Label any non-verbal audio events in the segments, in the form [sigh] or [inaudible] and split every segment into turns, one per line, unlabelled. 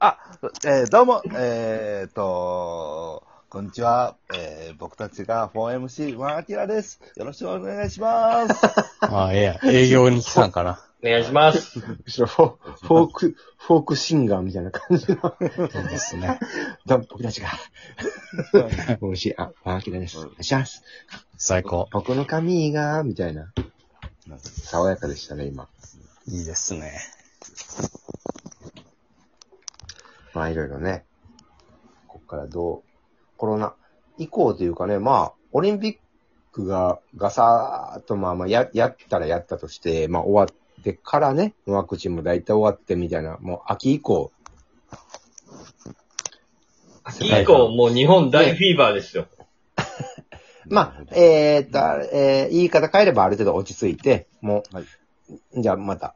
あ、えーどうも、えーと、こんにちは。えー僕たちが 4MC ワンアキラです。よろしくお願いします。
あ [laughs] あ、ええや。営業に来たんかな。
お願いします。
後 [laughs] ろフォフォーク、フォークシンガーみたいな感じの。
そうですね。[laughs]
どうも僕たちが。美味しい。あ、パンキラです。お願いします。
最高。
僕の髪が、みたいな。爽やかでしたね、今。
いいですね。
まあ、いろいろね。こっからどう、コロナ以降というかね、まあ、オリンピックがガサーっとまあまあや、やったらやったとして、まあ終わってからね、ワクチンも大体終わってみたいな、もう秋以降。
以降、もう日本大フィーバーですよ。[laughs]
まあ、えーっと、えー言い方変えればある程度落ち着いて、もう、
はい
じゃあまた、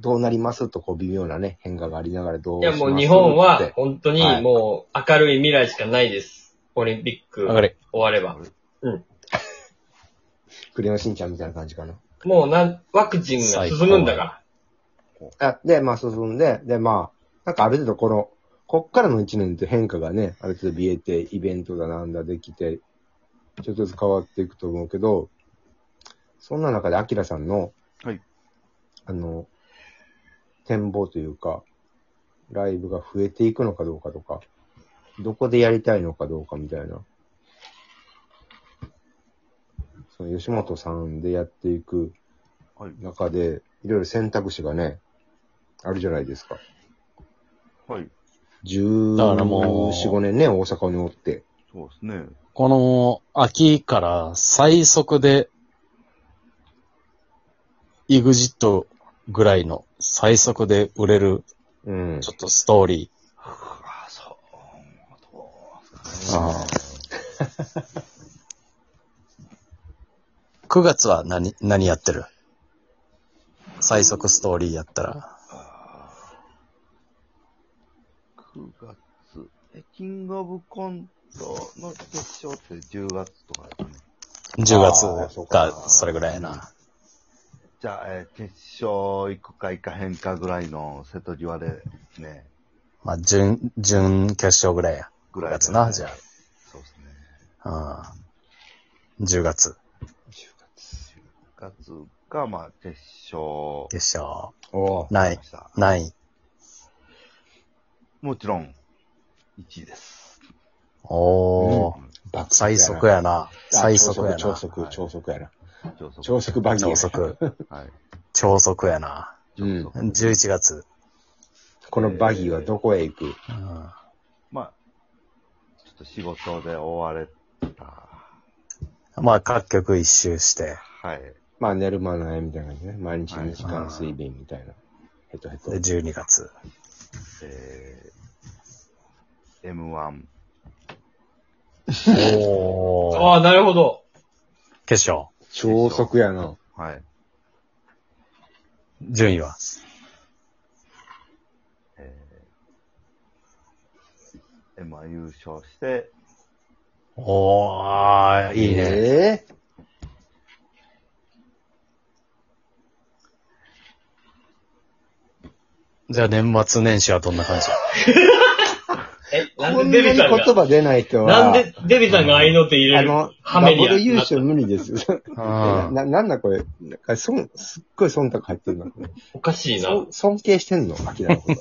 どうなりますとこう微妙なね、変化がありながらどう
いや、
します
もう日本
っ
は
て
本当に
はい
もう明るい未来しかないです。オリンピック
上がれ。
終われば。
クレヨンしん [laughs] ちゃんみたいな感じかな。
もうなん、ワクチンが進むんだから。
あで、まあ進んで、で、まあ、なんかある程度この、こっからの一年って変化がね、ある程度見えて、イベントだなんだできて、ちょっとずつ変わっていくと思うけど、そんな中でアキラさんの、
はい。
あの、展望というか、ライブが増えていくのかどうかとか、どこでやりたいのかどうかみたいな。その吉本さんでやっていく
はい。
中で、いろいろ選択肢がね、あるじゃないですか。
はい。
14、
だからもう
5年ね、大阪におって。
そうですね。
この秋から最速で、イグジットぐらいの最速で売れる、
うん。
ちょっとストーリ
あ、そう。
ー。ああ [laughs] 9月は何、何やってる？最速ストーリーやったら。
9月。え、キングオブコントの決勝って10月とかですね。
10
あーそう
月
か
か、それぐらいやな。
じゃあ、えー決勝行くか行かへんかぐらいの瀬戸際でね、
まあ、準、準決勝ぐらいや。9
ぐらいで、
月な、じゃ
そうですね。
あ。うん。10月、
10月が、まあ、決勝。
決勝。
おう
ないない。
もちろん、1位です。
おー。
爆
最速やな。最速やな。
超速、超速やな。
超速。
超速バギー。
超。速。
はい。
超速やな。
うん。
11月。
このバギーはどこへ行く？
うん
まあ、ちょっと仕事で追われた。
まあ、各局一周して、
はい。
まあ寝る間ないみたいな感じね。毎日
はい
2時間睡眠みたいな。ヘトヘト
で、。12月。
えー、M1。
おー。
ああ、なるほど。
決勝。
超速やな。
はい。
順位は？
えー、M1 優勝して、
おー、いいね。
え
じゃあ年末年始はどんな感じ？[laughs]
え、
ー、
なん
こんなに言
でデビさんが、
葉出ない人は。
なんでデビさんが合いの手入れる
あの、
ハメにや
ダブル優勝無理です [laughs] な、なんだこれ。なんかそん、すっごい忖度入ってるな。
おかしいな。
そ尊敬してんの？アキラのこ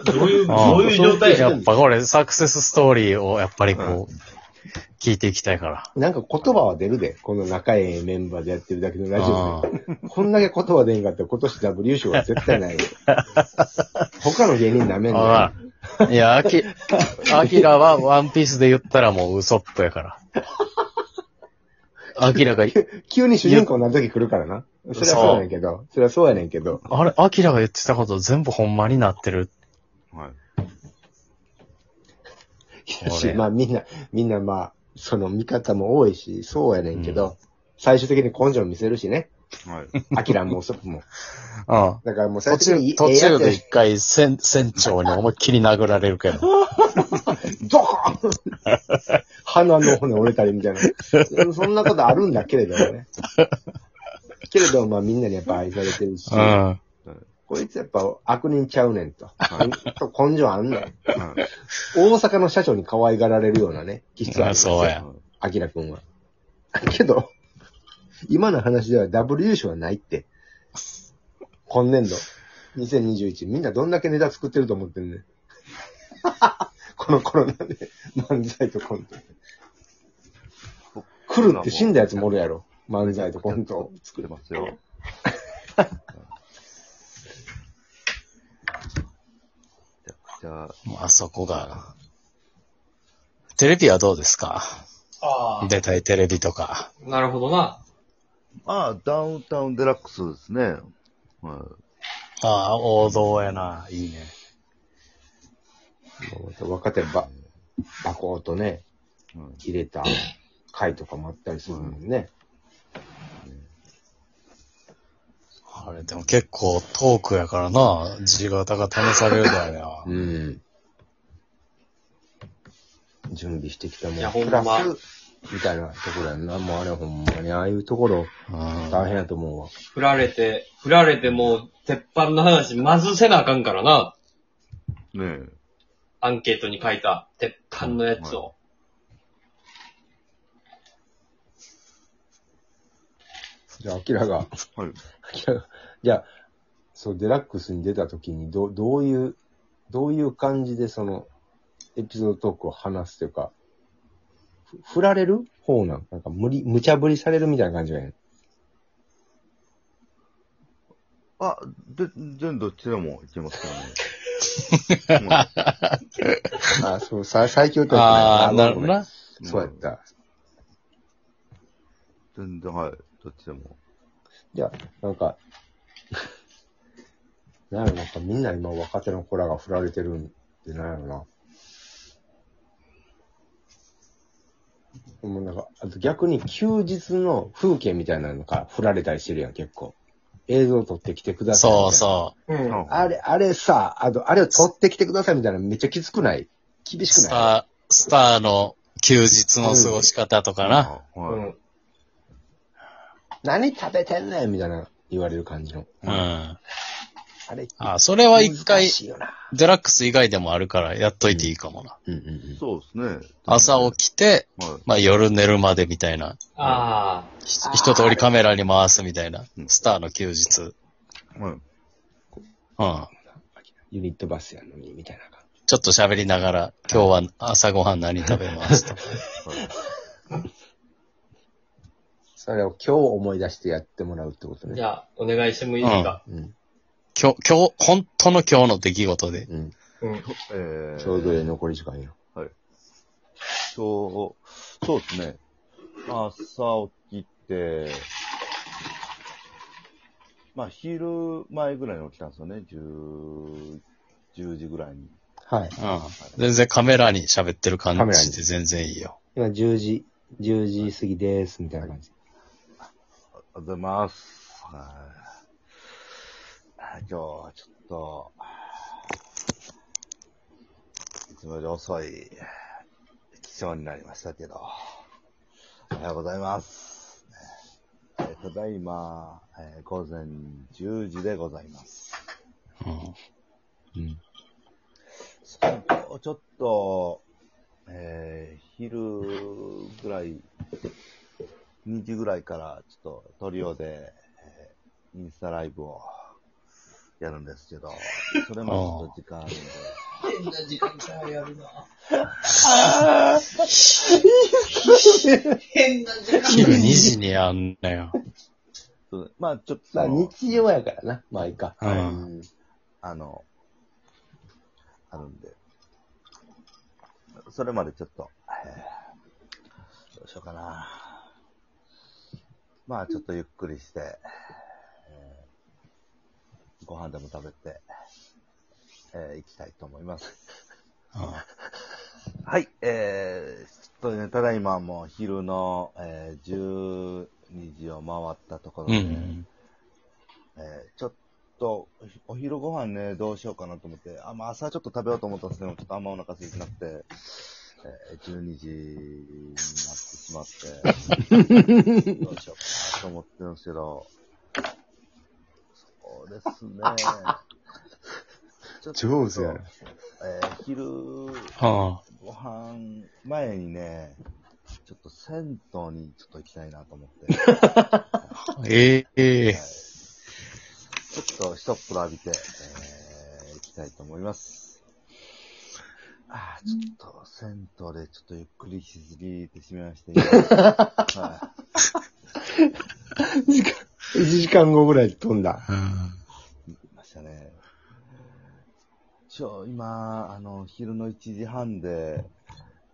と。
どういう、
あー
どういう状態
やっぱこれサクセスストーリーをやっぱりこう、聞いていきたいから。
なんか言葉は出るで。この仲ええメンバーでやってるだけのラジオ。こんだけ言葉出んかったら今年ダブル優勝は絶対ないよ。[laughs] 他の芸人なめんの？
あいや、アキ、アキラはワンピースで言ったらもうウソップやから。[laughs] アキラが、
急に主人公になる時来るからな。それはそうやねんけど。それはそうやねんけど。
あれ、アキラが言ってたこと全部ほんまになってる。
はい。
やし
俺
まあみんな、みんなまあ、その見方も多いし、そうやねんけど、最終的に根性見せるしね。
はい。
アキラもウソップも。
うん。
だからもう最
途中、
終的に
途中で
え
一回船、船長に思いっきり殴られるけど。
ドーン鼻の骨折れたりみたいな。そんなことあるんだけれどもね。けれどもまあみんなにやっぱ愛されてるし、
うん。
こいつやっぱ悪人ちゃうねんと。ほんと根性あんねん。
はい
大阪の社長に可愛がられるようなね、気質あるんですよ
そうや。
アキラくんは。けど、今の話ではダブル優勝はないって。今年度。2021。みんなどんだけネタ作ってると思ってんねん。[laughs] このコロナで漫才とコント。来るって死んだやつもおるやろ。漫才とコント。
作れますよ。[laughs] じゃあ、
あそこが。テレビはどうですか？
あ
出たいテレビとか。
あ、なるほどな。
ああ、ダウンタウンデラックスですね。はい
ああ、王道やな。いいね。
若手ば、バコーとね、
うん
入れた回とかもあったりするもんね。
あれ、でも結構トークやからな。字型が試されるだよな。
うん。準備してきたもん。
いやほん
プ
ま
ラス、みたいなところやんな。もうあれほんまに、ああいうところ
うん
大変やと思うわ。
振られて、振られてもう、鉄板の話、まずせなあかんからな。
ねえ。
アンケートに書いた、鉄板のやつを。
じゃあ、アキラが、
はい。
アキラが、じゃあ、そう、デラックスに出た時に、ど、どういう、どういう感じでその、エピソードトークを話すというか、ふ振られる？方なんなんか無理、無茶ぶりされるみたいな感じがやん。
あ、で、全然どっちでもいけますからね。[laughs]
あ、そう、さ最強とや
ああ、なるほどな。
そうやった。
全然、はい。どっちでも。
じゃあ、なんか、なんやろ、なんかみんな今若手の子らが振られてるんってなんやろな。もうなんか、あと逆に休日の風景みたいなのが振られたりしてるやん、結構。映像撮ってきてくださいみたい
そう
な。
そ
うん。
あれ、あれさ、あと、あれを撮ってきてくださいみたいなのめっちゃきつくない厳
う。
しくない
スター、スターの休日の過ごし方とかな。
う
はい。
ん。
何食べてんねんみたいな言われる感じの。
うん。あ
あれ、
それは一
難
回。デラックス以外でもあるから、やっといていいかもな。
うんうんうん。
そうですね。
朝起きて、
はい。
まあ夜寝るまでみたいな。
あ
ひ一通りカメラに回すみたいな
う。ん
スターの休日。
はい。
うん。
ユニットバスやのに、みたいな感
ちょっと喋りながら、今日は朝ごはん何食べますと。
それを今日思い出してやってもらうってこと
あ。
ね。
じゃあ、お願いしてもいいですか？
うん。
今日、今日、本当の今日の出来事で。
うん。
うん。
えー、
ちょうどいい残り時間よ。
今日、そうですね。朝起きて、まあ、昼前ぐらいに起きたんですよね。10、10時ぐらいに。
はい。
うん。全然カメラに喋ってる感
カメラに
じで全然いいよ。
今10時、10時過ぎです、みたいな感じ。
ありがとうございます。はい。今日はちょっと、いつもより遅い起床になりましたけど、おはようございます。えーただいま、えー午前10時でございます。
うん。
うん。
今日ちょっと、えー昼ぐらい、2時ぐらいからちょっとトリオで、えーインスタライブをやるんですけど、[laughs] それもちょっと時間あるんで、
変な時間帯やるな。変な時間
昼2時にやんなよ。
まあちょっと
まあ日曜やからな。まあいいか。
うん
うん
あの、あるんで、それまでちょっと、えーどうしようかな。まあちょっとゆっくりして、えーご飯でも食べて、えー行きたいと思います。
うん [laughs]
はい、えー、ちょっとね、ただいまもう昼の、えー、12時を回ったところで、
うん。
えーちょっと、お昼ご飯ね、どうしようかなと思って、あ、まあ朝ちょっと食べようと思ったんですけど、ちょっとあんまお腹空いてなくて、えー12時になってしまって、[laughs] どうしようかなと思ってるんですけど、ですね。[laughs] ちょっと
上手やな。
えー昼、
は
ご飯前にね、ちょっと銭湯にちょっと行きたいなと思って。
あ。[laughs] ええ
はいちょっと一風呂浴びて、えー、行きたいと思います。ああ、ちょっと、銭湯でちょっとゆっくりしすぎてしまいまして、[laughs] は
時間、1時間後ぐらいで飛んだ。
うん。
したね。ちょ、今、あの、昼の1時半で、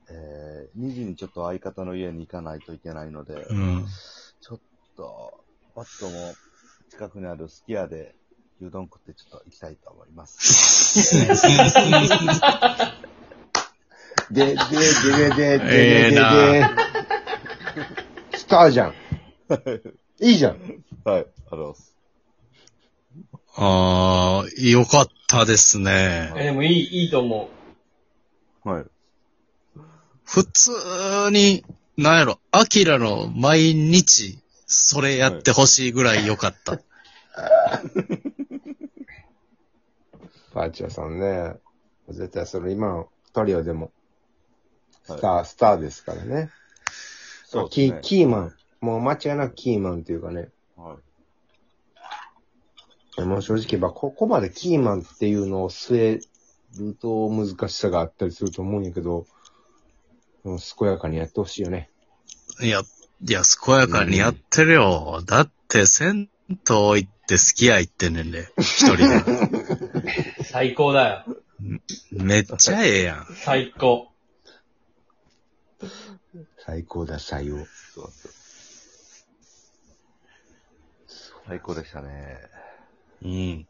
えー、2時にちょっと相方の家に行かないといけないので、
うん。
ちょっと、パッとも近くにあるすき家で牛丼食ってちょっと行きたいと思います。[laughs]
で、で、で、で、で、で、で、で、スターじゃん。いいじゃん。
はい、ありがとうございます。
ああ、よかったですね。
え、でもいい、いいと思
はい。
普通に、なんやろ、アキラの毎日、それやってほしいぐらいよかった。[laughs]
パーチャーさんね。絶対それ今のトリオでも、
はい
スター、スターですからね。
そう
キー、
ですね。
キーマン。もう間違いなくキーマンっていうかね。
はい。
でも正直言えば、ここまでキーマンっていうのを据えると難しさがあったりすると思うんやけど、もう健やかにやってほしいよね。
いや、いや、健やかにやってるよ。だって、銭湯行って好きや行ってんねんで、一人で。
う。[laughs] 最高だよ。
めっちゃええやん。
最高。
最高だ、採用。
最高でしたね。
うん。